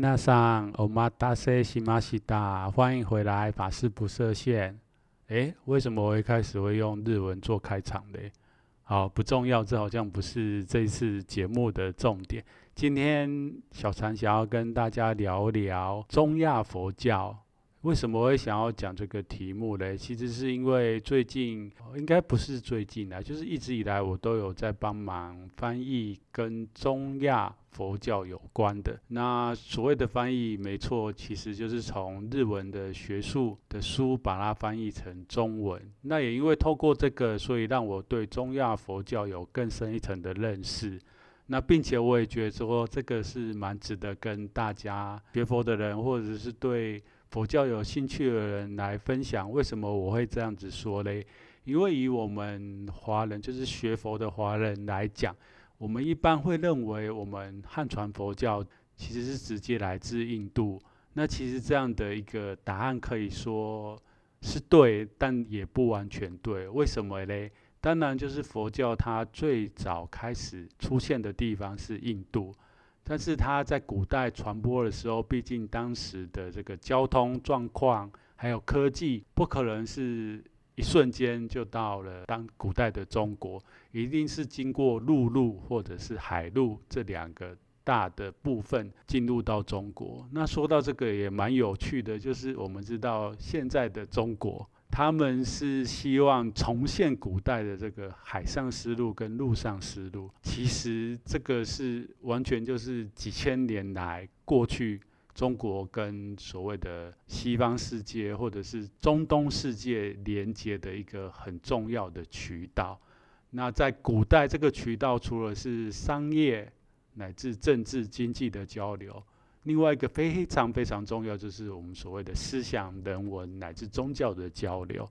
娜桑，欧玛达塞西玛西达，欢迎回来，法师不设限。诶，为什么我一开始会用日文做开场的？好，不重要，这好像不是这次节目的重点。今天小禅想要跟大家聊聊中亚佛教。为什么会想要讲这个题目嘞？其实是因为最近，应该不是最近啊，就是一直以来我都有在帮忙翻译跟中亚佛教有关的。那所谓的翻译，没错，其实就是从日文的学术的书把它翻译成中文。那也因为透过这个，所以让我对中亚佛教有更深一层的认识。那并且我也觉得说，这个是蛮值得跟大家学佛的人，或者是对。佛教有兴趣的人来分享，为什么我会这样子说嘞？因为以我们华人，就是学佛的华人来讲，我们一般会认为我们汉传佛教其实是直接来自印度。那其实这样的一个答案可以说是对，但也不完全对。为什么嘞？当然就是佛教它最早开始出现的地方是印度。但是它在古代传播的时候，毕竟当时的这个交通状况还有科技，不可能是一瞬间就到了当古代的中国，一定是经过陆路或者是海路这两个大的部分进入到中国。那说到这个也蛮有趣的，就是我们知道现在的中国。他们是希望重现古代的这个海上丝路跟陆上丝路，其实这个是完全就是几千年来过去中国跟所谓的西方世界或者是中东世界连接的一个很重要的渠道。那在古代，这个渠道除了是商业乃至政治经济的交流。另外一个非常非常重要，就是我们所谓的思想、人文乃至宗教的交流。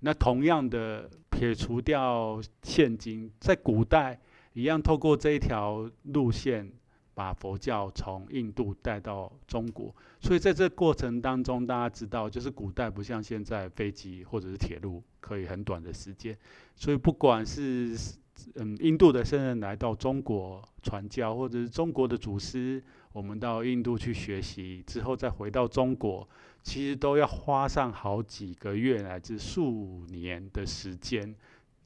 那同样的，撇除掉现今，在古代一样透过这一条路线，把佛教从印度带到中国。所以在这过程当中，大家知道，就是古代不像现在飞机或者是铁路可以很短的时间，所以不管是嗯印度的僧人来到中国传教，或者是中国的祖师。我们到印度去学习之后，再回到中国，其实都要花上好几个月乃至数年的时间，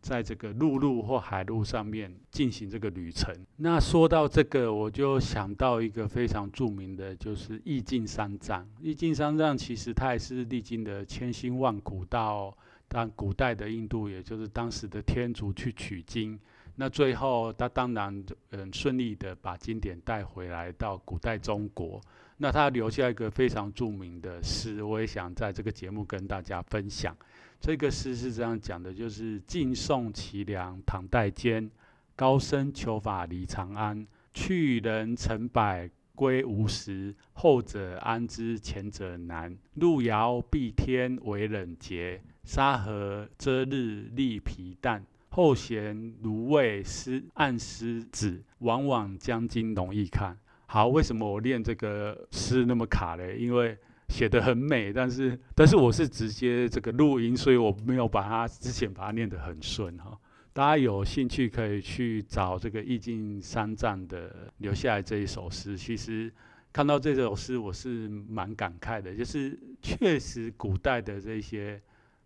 在这个陆路或海路上面进行这个旅程。那说到这个，我就想到一个非常著名的，就是易经三藏。易经三藏其实它也是历经的千辛万苦，到但古代的印度，也就是当时的天竺去取经。那最后，他当然很顺利的把经典带回来到古代中国。那他留下一个非常著名的诗，我也想在这个节目跟大家分享。这个诗是这样讲的，就是“晋宋齐梁唐代间，高僧求法离长安。去人成百归无时，后者安知前者难？路遥避天为冷节，沙河遮日立皮蛋。”后贤如为师按师旨，往往将经容易看。好，为什么我念这个诗那么卡嘞？因为写得很美，但是但是我是直接这个录音，所以我没有把它之前把它念得很顺哈。大家有兴趣可以去找这个意境三藏的留下来这一首诗。其实看到这首诗，我是蛮感慨的，就是确实古代的这些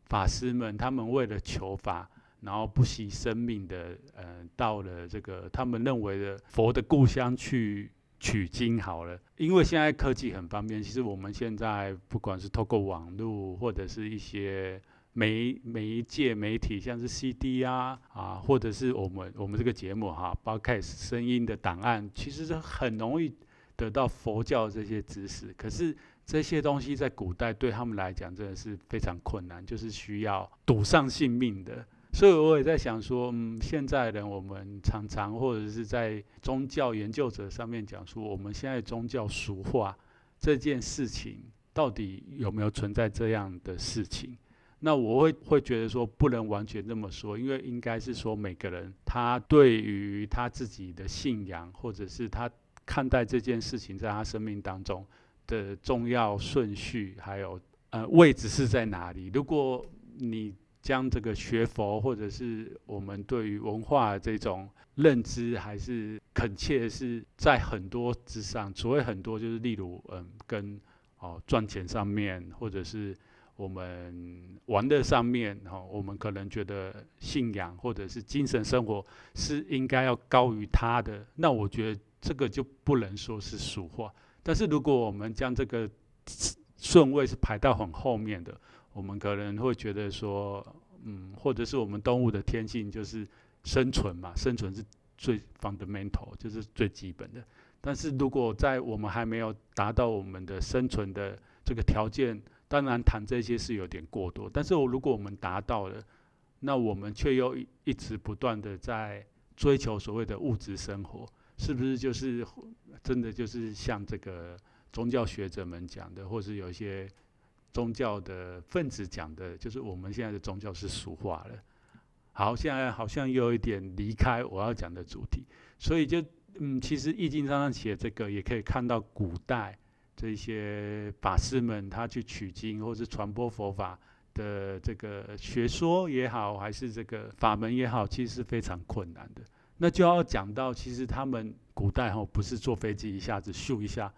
法师们，他们为了求法。然后不惜生命的，呃，到了这个他们认为的佛的故乡去取经好了。因为现在科技很方便，其实我们现在不管是透过网络或者是一些媒媒介媒体，像是 CD 啊啊，或者是我们我们这个节目哈，包括声音的档案，其实是很容易得到佛教这些知识。可是这些东西在古代对他们来讲真的是非常困难，就是需要赌上性命的。所以我也在想说，嗯，现在人我们常常或者是在宗教研究者上面讲说，我们现在宗教俗化这件事情，到底有没有存在这样的事情？那我会会觉得说，不能完全这么说，因为应该是说每个人他对于他自己的信仰，或者是他看待这件事情在他生命当中的重要顺序，还有呃位置是在哪里。如果你将这个学佛，或者是我们对于文化这种认知，还是恳切是在很多之上。所谓很多，就是例如嗯，跟哦赚钱上面，或者是。我们玩的上面，哈，我们可能觉得信仰或者是精神生活是应该要高于他的，那我觉得这个就不能说是俗话。但是如果我们将这个顺位是排到很后面的，我们可能会觉得说，嗯，或者是我们动物的天性就是生存嘛，生存是最 fundamental，就是最基本的。但是如果在我们还没有达到我们的生存的这个条件，当然谈这些是有点过多，但是我如果我们达到了，那我们却又一一直不断的在追求所谓的物质生活，是不是就是真的就是像这个宗教学者们讲的，或是有一些宗教的分子讲的，就是我们现在的宗教是俗化了。好，现在好像又有一点离开我要讲的主题，所以就嗯，其实易经上上写这个也可以看到古代。这些法师们，他去取经或是传播佛法的这个学说也好，还是这个法门也好，其实是非常困难的。那就要讲到，其实他们古代哈，不是坐飞机一下子咻一下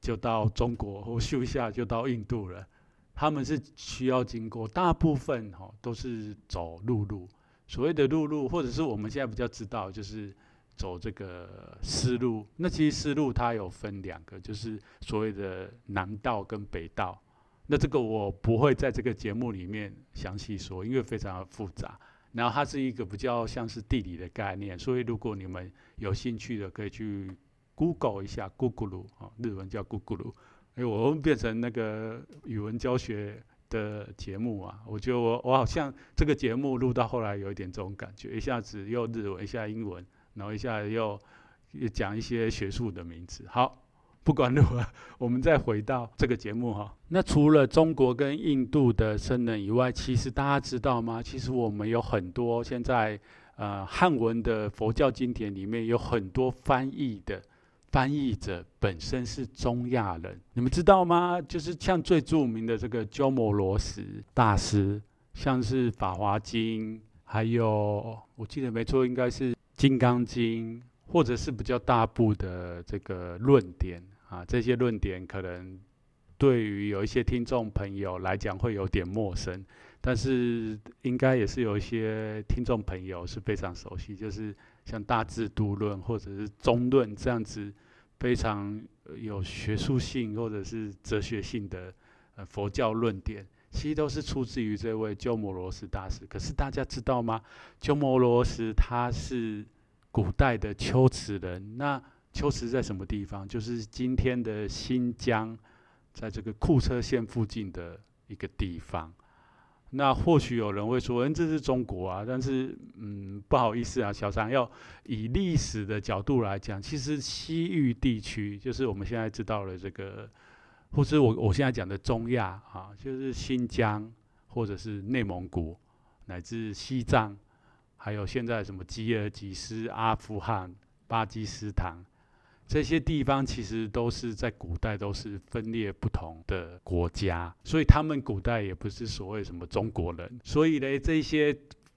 就到中国，或咻一下就到印度了。他们是需要经过，大部分哈都是走陆路。所谓的陆路，或者是我们现在比较知道，就是。走这个丝路，那其实丝路它有分两个，就是所谓的南道跟北道。那这个我不会在这个节目里面详细说，因为非常复杂。然后它是一个比较像是地理的概念，所以如果你们有兴趣的，可以去 Google 一下 Google 啊，日文叫 Google。哎，我们变成那个语文教学的节目啊，我觉得我我好像这个节目录到后来有一点这种感觉，一下子又日文，一下英文。然后一下又讲一些学术的名词。好，不管如何，我们再回到这个节目哈。那除了中国跟印度的僧人以外，其实大家知道吗？其实我们有很多现在呃汉文的佛教经典里面有很多翻译的翻译者本身是中亚人，你们知道吗？就是像最著名的这个鸠摩罗什大师，像是《法华经》，还有我记得没错，应该是。《金刚经》或者是比较大部的这个论点啊，这些论点可能对于有一些听众朋友来讲会有点陌生，但是应该也是有一些听众朋友是非常熟悉，就是像《大智度论》或者是《中论》这样子非常有学术性或者是哲学性的呃佛教论点。其实都是出自于这位鸠摩罗什大师。可是大家知道吗？鸠摩罗什他是古代的龟兹人。那龟兹在什么地方？就是今天的新疆，在这个库车县附近的一个地方。那或许有人会说：“嗯，这是中国啊。”但是，嗯，不好意思啊，小常要以历史的角度来讲，其实西域地区就是我们现在知道的这个。或是我我现在讲的中亚啊，就是新疆，或者是内蒙古，乃至西藏，还有现在什么吉尔吉斯、阿富汗、巴基斯坦这些地方，其实都是在古代都是分裂不同的国家，所以他们古代也不是所谓什么中国人。所以呢，这些。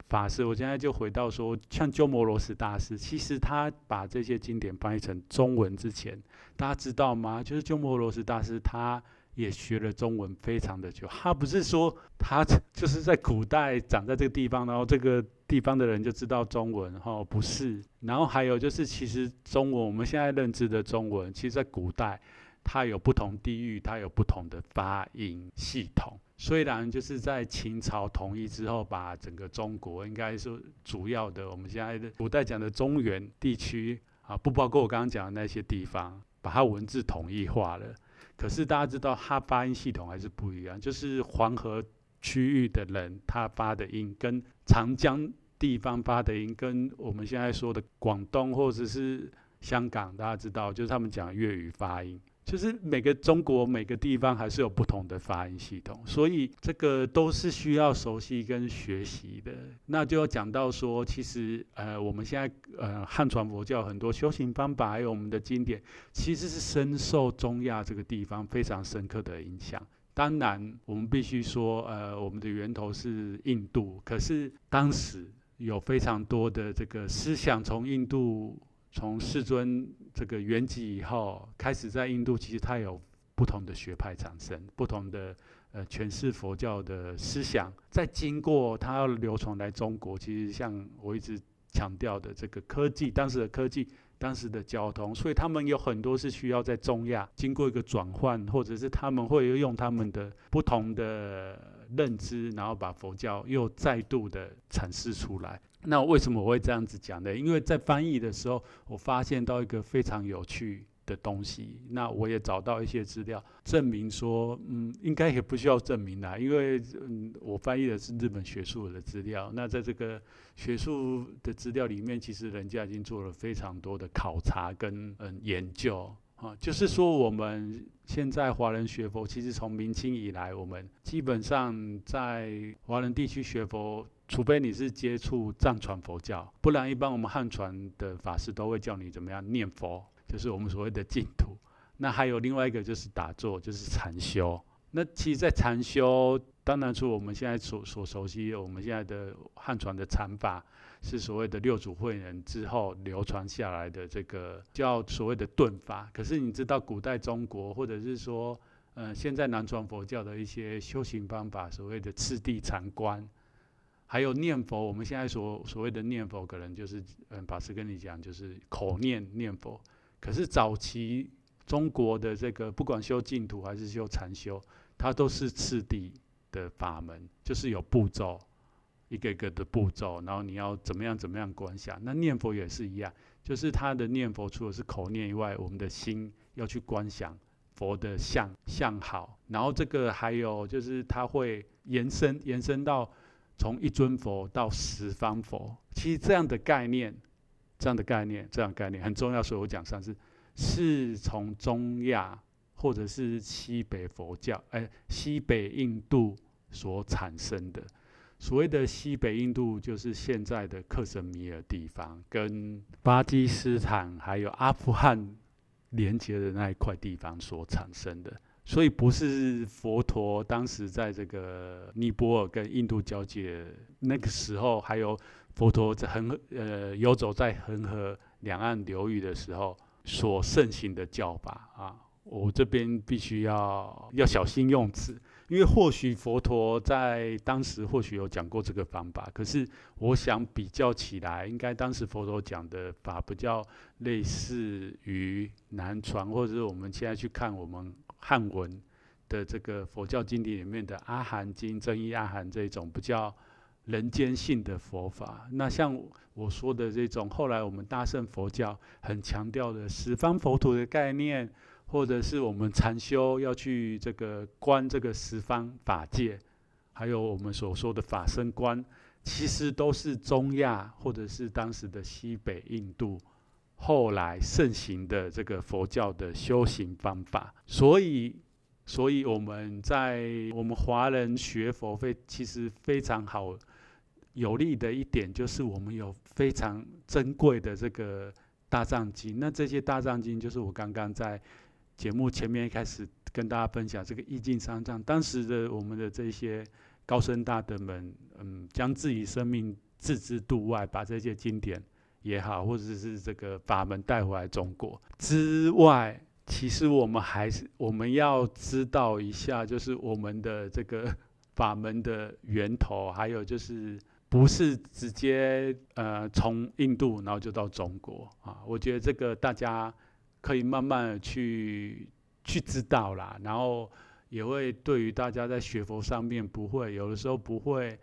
法师，我现在就回到说，像鸠摩罗什大师，其实他把这些经典翻译成中文之前，大家知道吗？就是鸠摩罗什大师，他也学了中文非常的久。他不是说他就是在古代长在这个地方，然后这个地方的人就知道中文，哈，不是。然后还有就是，其实中文我们现在认知的中文，其实在古代它有不同地域，它有不同的发音系统。虽然就是在秦朝统一之后，把整个中国应该说主要的我们现在的古代讲的中原地区啊，不包括我刚刚讲的那些地方，把它文字统一化了。可是大家知道，它发音系统还是不一样。就是黄河区域的人他发的音，跟长江地方发的音，跟我们现在说的广东或者是香港，大家知道，就是他们讲粤语发音。就是每个中国每个地方还是有不同的发音系统，所以这个都是需要熟悉跟学习的。那就要讲到说，其实呃我们现在呃汉传佛教很多修行方法，还有我们的经典，其实是深受中亚这个地方非常深刻的影响。当然，我们必须说，呃我们的源头是印度，可是当时有非常多的这个思想从印度。从世尊这个元寂以后，开始在印度，其实它有不同的学派产生，不同的呃诠释佛教的思想。再经过它要流传来中国，其实像我一直强调的这个科技，当时的科技，当时的交通，所以他们有很多是需要在中亚经过一个转换，或者是他们会用他们的不同的认知，然后把佛教又再度的阐释出来。那为什么我会这样子讲呢？因为在翻译的时候，我发现到一个非常有趣的东西。那我也找到一些资料证明说，嗯，应该也不需要证明啦，因为嗯，我翻译的是日本学术的资料。那在这个学术的资料里面，其实人家已经做了非常多的考察跟嗯研究啊，就是说我们现在华人学佛，其实从明清以来，我们基本上在华人地区学佛。除非你是接触藏传佛教，不然一般我们汉传的法师都会叫你怎么样念佛，就是我们所谓的净土。那还有另外一个就是打坐，就是禅修。那其实，在禅修，当然除我们现在所所熟悉，我们现在的汉传的禅法是所谓的六祖慧能之后流传下来的这个叫所谓的顿法。可是你知道，古代中国或者是说，呃，现在南传佛教的一些修行方法，所谓的次第禅观。还有念佛，我们现在所所谓的念佛，可能就是嗯，法师跟你讲，就是口念念佛。可是早期中国的这个，不管修净土还是修禅修，它都是次第的法门，就是有步骤，一个一个的步骤，然后你要怎么样怎么样观想。那念佛也是一样，就是他的念佛除了是口念以外，我们的心要去观想佛的相相好，然后这个还有就是它会延伸延伸到。从一尊佛到十方佛，其实这样的概念，这样的概念，这样概念很重要。所以我讲上次是从中亚或者是西北佛教，哎，西北印度所产生的。所谓的西北印度，就是现在的克什米尔地方，跟巴基斯坦还有阿富汗连接的那一块地方所产生的。所以不是佛陀当时在这个尼泊尔跟印度交界那个时候，还有佛陀在恒呃游走在恒河两岸流域的时候所盛行的教法啊。我这边必须要要小心用词，因为或许佛陀在当时或许有讲过这个方法，可是我想比较起来，应该当时佛陀讲的法比较类似于南传，或者是我们现在去看我们。汉文的这个佛教经典里面的《阿含经》、《增一阿含》这种比较人间性的佛法，那像我说的这种，后来我们大乘佛教很强调的十方佛土的概念，或者是我们禅修要去这个观这个十方法界，还有我们所说的法身观，其实都是中亚或者是当时的西北印度。后来盛行的这个佛教的修行方法，所以，所以我们在我们华人学佛非其实非常好有利的一点，就是我们有非常珍贵的这个大藏经。那这些大藏经，就是我刚刚在节目前面一开始跟大家分享这个义净三藏。当时的我们的这些高僧大德们，嗯，将自己生命置之度外，把这些经典。也好，或者是这个法门带回来中国之外，其实我们还是我们要知道一下，就是我们的这个法门的源头，还有就是不是直接呃从印度然后就到中国啊？我觉得这个大家可以慢慢的去去知道啦，然后也会对于大家在学佛上面不会有的时候不会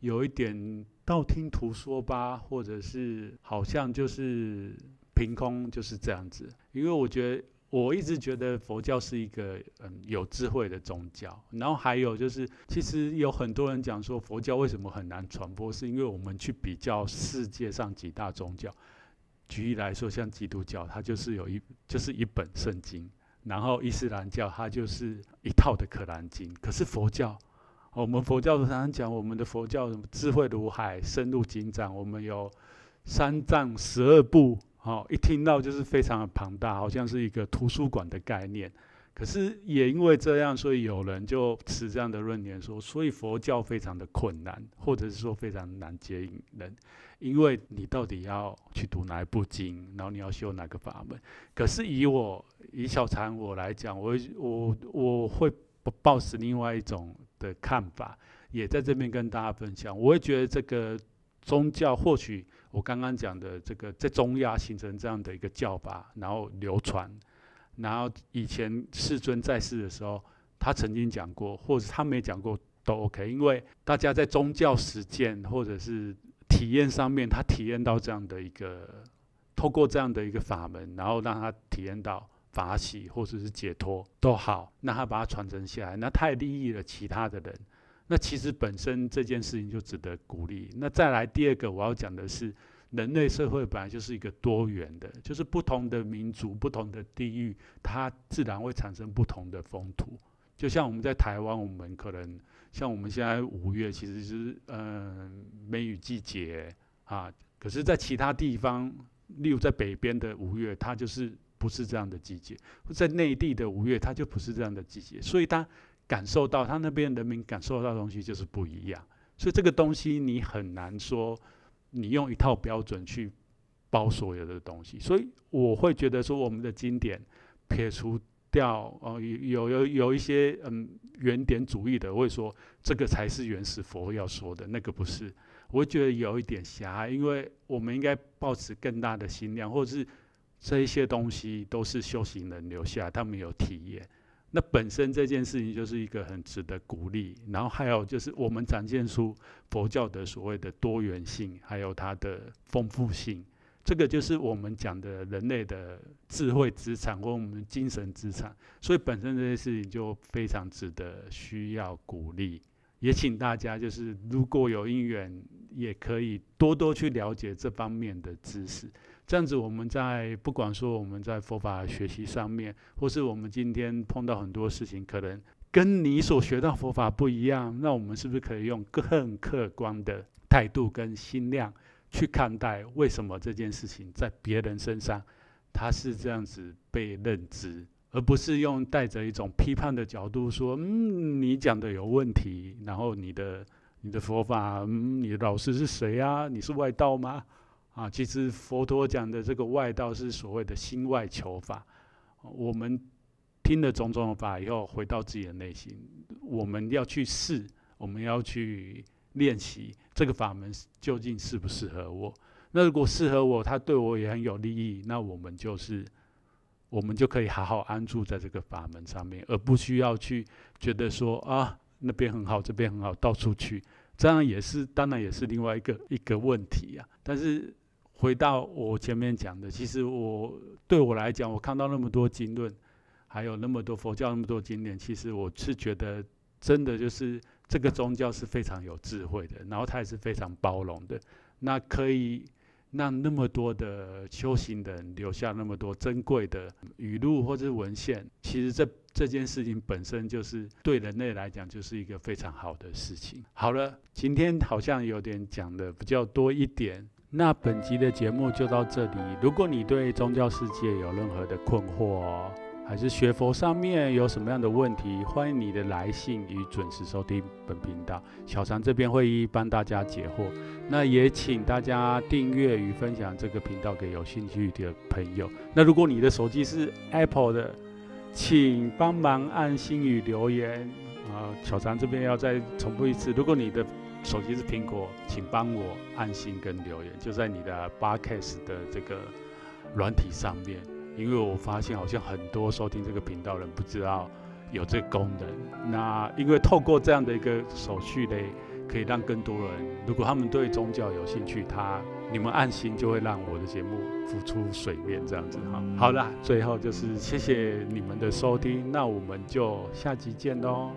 有一点。道听途说吧，或者是好像就是凭空就是这样子。因为我觉得我一直觉得佛教是一个嗯有智慧的宗教，然后还有就是，其实有很多人讲说佛教为什么很难传播，是因为我们去比较世界上几大宗教，举例来说，像基督教，它就是有一就是一本圣经，然后伊斯兰教它就是一套的可兰经，可是佛教，我们佛教常常讲我们的佛教智慧如海，深入经藏，我们有三藏十二部。哦，一听到就是非常的庞大，好像是一个图书馆的概念。可是也因为这样，所以有人就持这样的论点说，所以佛教非常的困难，或者是说非常难接引人，因为你到底要去读哪一部经，然后你要修哪个法门。可是以我以小禅我来讲，我我我会不抱持另外一种的看法，也在这边跟大家分享。我会觉得这个宗教或许。我刚刚讲的这个在中亚形成这样的一个教法，然后流传，然后以前世尊在世的时候，他曾经讲过，或者他没讲过都 OK，因为大家在宗教实践或者是体验上面，他体验到这样的一个，透过这样的一个法门，然后让他体验到法喜或者是解脱都好，那他把它传承下来，那他也利益了其他的人。那其实本身这件事情就值得鼓励。那再来第二个，我要讲的是，人类社会本来就是一个多元的，就是不同的民族、不同的地域，它自然会产生不同的风土。就像我们在台湾，我们可能像我们现在五月，其实是嗯、梅雨季节啊，可是，在其他地方，例如在北边的五月，它就是不是这样的季节；在内地的五月，它就不是这样的季节，所以它。感受到他那边人民感受到的东西就是不一样，所以这个东西你很难说，你用一套标准去包所有的东西。所以我会觉得说，我们的经典撇除掉哦，有有有一些嗯原点主义的，会说这个才是原始佛要说的，那个不是。我觉得有一点狭隘，因为我们应该抱持更大的心量，或者是这一些东西都是修行人留下，他们有体验。那本身这件事情就是一个很值得鼓励，然后还有就是我们展现出佛教的所谓的多元性，还有它的丰富性，这个就是我们讲的人类的智慧资产或我们精神资产，所以本身这件事情就非常值得需要鼓励，也请大家就是如果有因缘，也可以多多去了解这方面的知识。这样子，我们在不管说我们在佛法学习上面，或是我们今天碰到很多事情，可能跟你所学到佛法不一样，那我们是不是可以用更客观的态度跟心量去看待？为什么这件事情在别人身上，他是这样子被认知，而不是用带着一种批判的角度说，嗯，你讲的有问题，然后你的你的佛法，嗯，你的老师是谁啊？你是外道吗？啊，其实佛陀讲的这个外道是所谓的心外求法。我们听了种种的法以后，回到自己的内心，我们要去试，我们要去练习这个法门究竟适不适合我。那如果适合我，它对我也很有利益，那我们就是，我们就可以好好安住在这个法门上面，而不需要去觉得说啊，那边很好，这边很好，到处去，这样也是，当然也是另外一个一个问题啊。但是。回到我前面讲的，其实我对我来讲，我看到那么多经论，还有那么多佛教那么多经典，其实我是觉得真的就是这个宗教是非常有智慧的，然后它也是非常包容的，那可以让那么多的修行人留下那么多珍贵的语录或者文献，其实这这件事情本身就是对人类来讲就是一个非常好的事情。好了，今天好像有点讲的比较多一点。那本集的节目就到这里。如果你对宗教世界有任何的困惑，还是学佛上面有什么样的问题，欢迎你的来信与准时收听本频道。小常这边会一一帮大家解惑。那也请大家订阅与分享这个频道给有兴趣的朋友。那如果你的手机是 Apple 的，请帮忙按心与留言。啊，小常这边要再重复一次，如果你的手机是苹果，请帮我按心跟留言，就在你的 b o c a s 的这个软体上面，因为我发现好像很多收听这个频道的人不知道有这个功能。那因为透过这样的一个手续嘞，可以让更多人，如果他们对宗教有兴趣，他你们按心就会让我的节目浮出水面，这样子哈。好啦，最后就是谢谢你们的收听，那我们就下集见喽。